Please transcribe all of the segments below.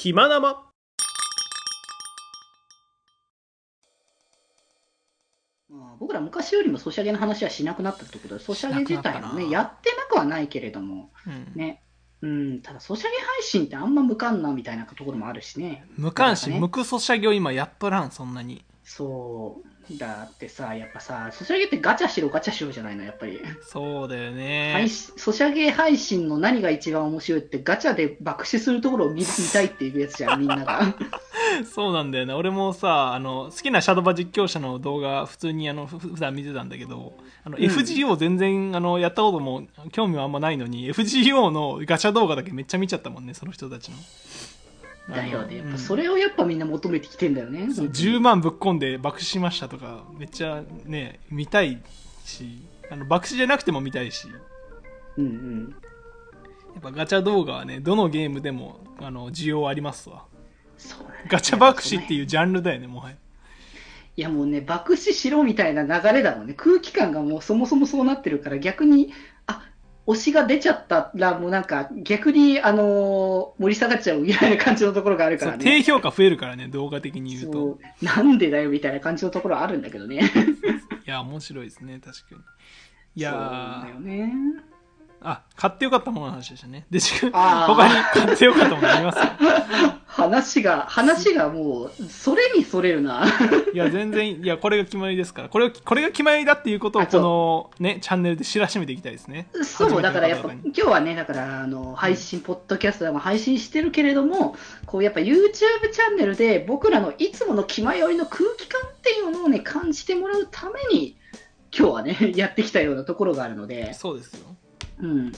気まなままあ、僕ら昔よりもソシャゲの話はしなくなったってことで、ソシャゲ自体もね、やってなくはないけれども、うん。ね、うん、ただソシャゲ配信ってあんま向かんなみたいなところもあるしね。無関心、ね。無クソシャゲを今やっとらん、そんなに。そう。だってさ、やっぱさ、ソシャゲってガチャしろガチャしろじゃないの、やっぱり。そうだよね。配信ソシャゲ配信の何が一番面白いって、ガチャで爆死するところを見見たいっていうやつじゃん、みんなが。そうなんだよね。俺もさ、あの、好きなシャドバ実況者の動画、普通にあの、ふ普段見てたんだけど、あの、うん FGO 全然、あの、やったことも、興味はあんまないのに、FGO のガチャ動画だけめっちゃ見ちゃったもんね、その人たちの。だよね。やっうんぱそれをやっぱみんな求めてきてんだよね。そう10万ぶっ込んで爆死しましたとか、めっちゃね、見たいし、あの爆死じゃなくても見たいし、うんうん。やっぱガチャ動画はね、どのゲームでも、あの、需要ありますわ。そうだねガチャ爆死っていうジャンルだよね、もはや。いやもうね、爆死しろみたいな流れだもんね。空気感がもうそもそもそうなってるから、逆に、あ、推しが出ちゃったら、もうなんか、逆に、あのー盛り下がっちゃうみたいな感じのところがあるからね。低評価増えるからね、動画的に言うと。そうなんでだよみたいな感じのところはあるんだけどね。いや、面白いですね、確かに。いやそうーだよね。あ、買ってよかったものの話でしたね。で、他に買ってよかったものあります話が、話がもう、それにそれるな。いや、全然、いや、これが決まりですから。これを、これが決まりだっていうことを、この、ね、チャンネルで知らしめていきたいですね。そう、だからやっぱ、今日はね、だから、あの、配信、ポッドキャストでも配信してるけれども、こう、やっぱ YouTube チャンネルで、僕らのいつもの気迷いの空気感っていうのをね、感じてもらうために、今日はね、やってきたようなところがあるので、そうですよ。うん。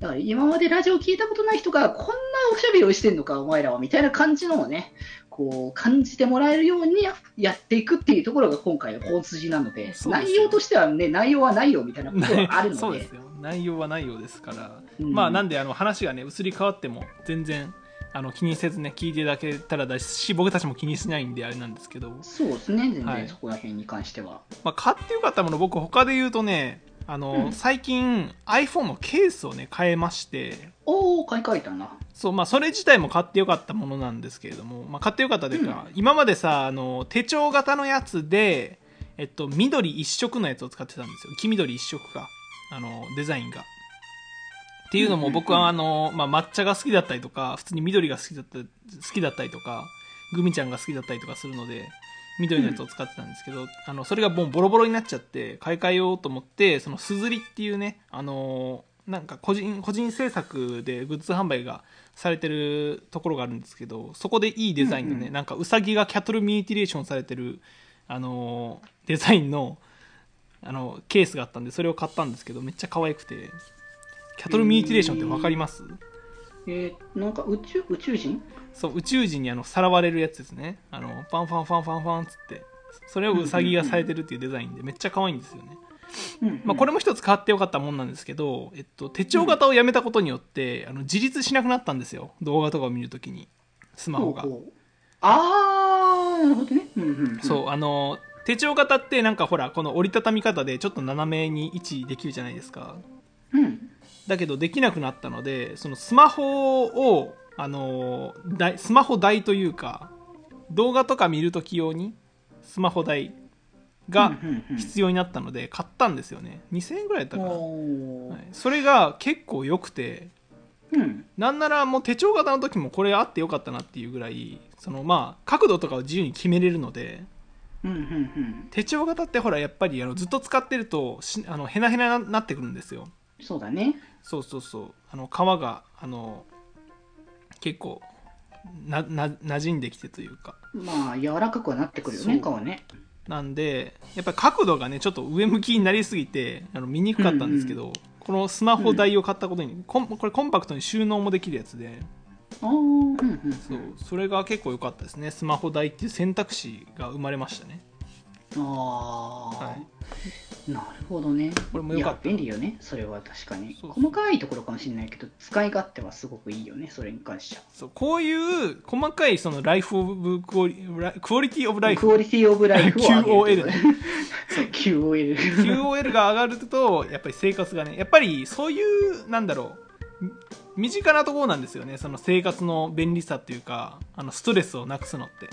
だから今までラジオ聞いたことない人が、こんなおしゃべりをしてんのか、お前らは、みたいな感じのをね、こう、感じてもらえるようにやっていくっていうところが今回の本筋なので、内容としてはね、内容はないよみたいなことがあるので、そうですよ。内容は内容ですから。うんまあ、なんで、あの、話がね、移り変わっても、全然、あの、気にせずね、聞いていただけたらだし、僕たちも気にしないんで、あれなんですけど。そうですね、全はい然そこら辺に関しては。まあ、買ってよかったもの、僕、他で言うとね、あの、うん最近、iPhone のケースをね、変えまして、おー、買い替えたな。そう、まあ、それ自体も買ってよかったものなんですけれども、まあ、買ってよかったというか、今までさ、あの、手帳型のやつで、えっと、緑一色のやつを使ってたんですよ。黄緑一色か。あの、デザインが。っていうのも僕はあの、まあ、抹茶が好きだったりとか、普通に緑が好きだった、好きだったりとか、グミちゃんが好きだったりとかするので、緑のやつを使ってたんですけど、あの、それがもうボロボロになっちゃって、買い替えようと思って、そのすずりっていうね、あの、なんか個人、個人制作でグッズ販売がされてるところがあるんですけど、そこでいいデザインのね、うんうん。なんかウサギがキャトルミューティレーションされてる、あの、デザインの、あの、ケースがあったんで、それを買ったんですけど、めっちゃ可愛くて、キャトルミューティレーションってわかります、えー、なんか宇宙、宇宙人？そう、宇宙人にあの、さらわれるやつですね。あの、パンファンファンファンファンっつって、それをウサギがされてるっていうデザインで、めっちゃ可愛いんですよね。うんまあ、これも一つ変わってよかったもんなんですけど、えっと、手帳型をやめたことによって、あの自立しなくなったんですよ動画とかを見るときにスマホがあー、なるほどね。うんうんうん、そうあの手帳型ってなんかほらこの折りたたみ方でちょっと斜めに位置できるじゃないですかうん。だけどできなくなったのでそのスマホをあの台スマホ台というか動画とか見るとき用にスマホ台が必要になったので買ったんですよね。2000円ぐらいだったかな、それが結構良くてうん。なんならもう手帳型の時もこれあってよかったなっていうぐらいそのまあ角度とかを自由に決めれるのでうんうんうん。手帳型ってほらやっぱりあのずっと使ってるとしあのヘナヘナになってくるんですよそうだね。そうそうそう。あの皮があの結構なな馴染んできてというか。まあ、柔らかくはなってくるよね、皮ね。なんでやっぱり角度がねちょっと上向きになりすぎてあの見にくかったんですけど、このスマホ台を買ったことに、コンこれコンパクトに収納もできるやつで。あー、うんうん。そう。それが結構良かったですね。スマホ台っていう選択肢が生まれましたね。あー、はなるほどね。これも良かった便利よね、それは確かに。そう細かいところかもしれないけど、使い勝手はすごくいいよね、それに関しては。そうこういう細かいそのライフオブクオリクオリティオブライフクオリティオブライフを QOL ね QOL。QOL が上がるとやっぱり生活がねやっぱりそういうなんだろう身近なところなんですよねその生活の便利さっていうかあのストレスをなくすのって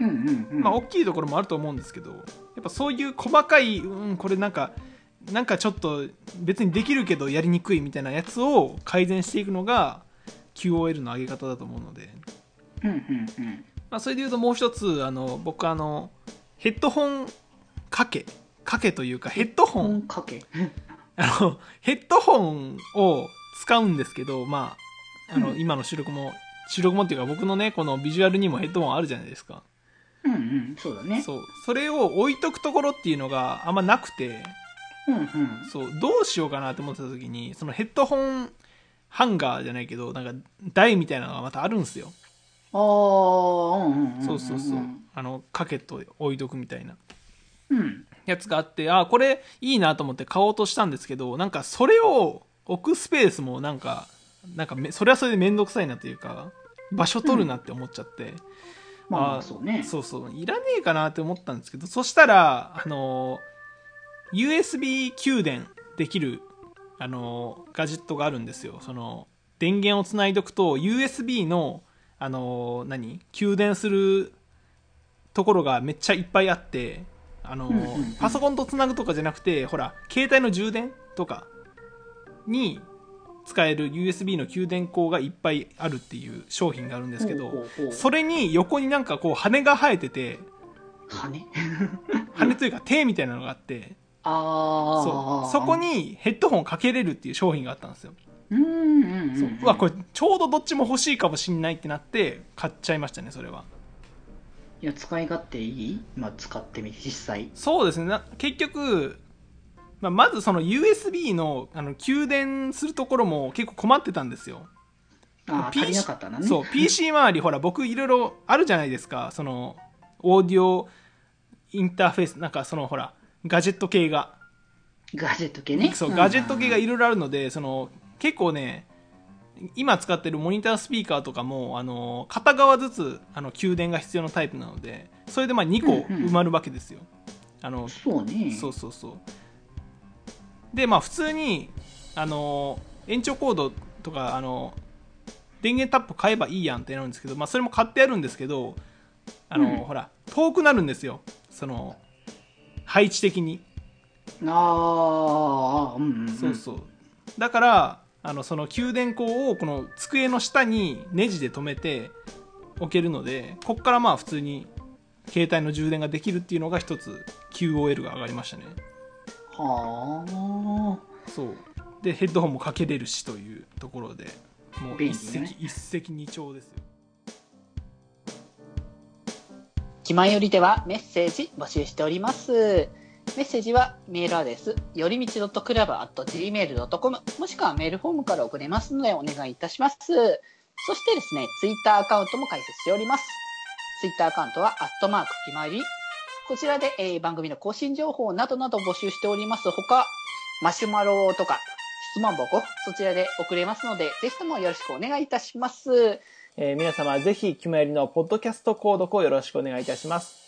うんうんうん。まあ大きいところもあると思うんですけどやっぱそういう細かいうんこれなんかなんかちょっと別にできるけどやりにくいみたいなやつを改善していくのが QOL の上げ方だと思うので、うんうんうん。まあ、それで言うともう一つあの僕あのヘッドホンかけかけというかヘッドホン本かけ。あのヘッドホンを使うんですけどまああの、うん今の収録も収録もっていうか僕のねこのビジュアルにもヘッドホンあるじゃないですかうんうん。そうだね。そうそれを置いとくところっていうのがあんまなくてうんうん。そうどうしようかなって思ってた時にそのヘッドホンハンガーじゃないけどなんか台みたいなのがまたあるんですよ、ああ、うんうんうん。そうそうそうあのかけと置いとくみたいなうん。やつがあってあこれいいなと思って買おうとしたんですけどなんかそれを置くスペースもなんかなんかめそれはそれで面倒くさいなというか場所取るなって思っちゃって、まあまああ、そうね。そうそう。いらねえかなって思ったんですけどそしたらあの USB 給電できるあのガジェットがあるんですよ。その電源をつないどくと USB のあの何？給電するところがめっちゃいっぱいあってあの、うんうんうん。パソコンとつなぐとかじゃなくてほら携帯の充電とかに使える USB の給電口がいっぱいあるっていう商品があるんですけど、それに横になんかこう羽が生えてて羽 羽というか手みたいなのがあってああ。そうそこ。にヘッドホンをかけれるっていう商品があったんですよ、うんうんうん。そううわこれちょうどどっちも欲しいかもしんないってなって買っちゃいましたねそれはいや、使い勝手いい？まあ、使ってみて、実際。そうですねな結局、まあ、まずその USB のあの給電するところも結構困ってたんですよ。ああ、PC 足りなかったなね。そう PC 周りほら僕いろいろあるじゃないですか。そのオーディオインターフェースなんかそのほらガジェット系が。ガジェット系ね。そうガジェット系がいろいろあるのでその結構ね今使ってるモニタースピーカーとかもあの片側ずつあの給電が必要なタイプなのでそれでまあ2個うんうん。埋まるわけですよ、あのそうね。そうそうそうでまあ普通にあの延長コードとかあの電源タップ買えばいいやんってなるんですけど、まあ、それも買ってあるんですけどあの、うん。ほら遠くなるんですよ。その配置的に。ああ、うんうん、うん。そうそう。だからあのその給電口をこの机の下にネジで留めて置けるのでこっからまあ普通に携帯の充電ができるっていうのが一つ QOL が上がりましたねはあ。そうでヘッドホンもかけれるしというところでもう一石、ね一石二鳥ですよ気まよりではメッセージ募集しております。メッセージはメールアドレス、よりみち .club.gmail.com もしくはメールフォームから送れますのでお願いいたします。そしてですね、ツイッターアカウントも開設しております。ツイッターアカウントは、アットマーク気まより。こちらで、えー番組の更新情報などなど募集しております。他、マシュマロとか、質問箱、そちらで送れますので、ぜひともよろしくお願いいたします。えー皆様ぜひキムエリのポッドキャスト購読をよろしくお願いいたします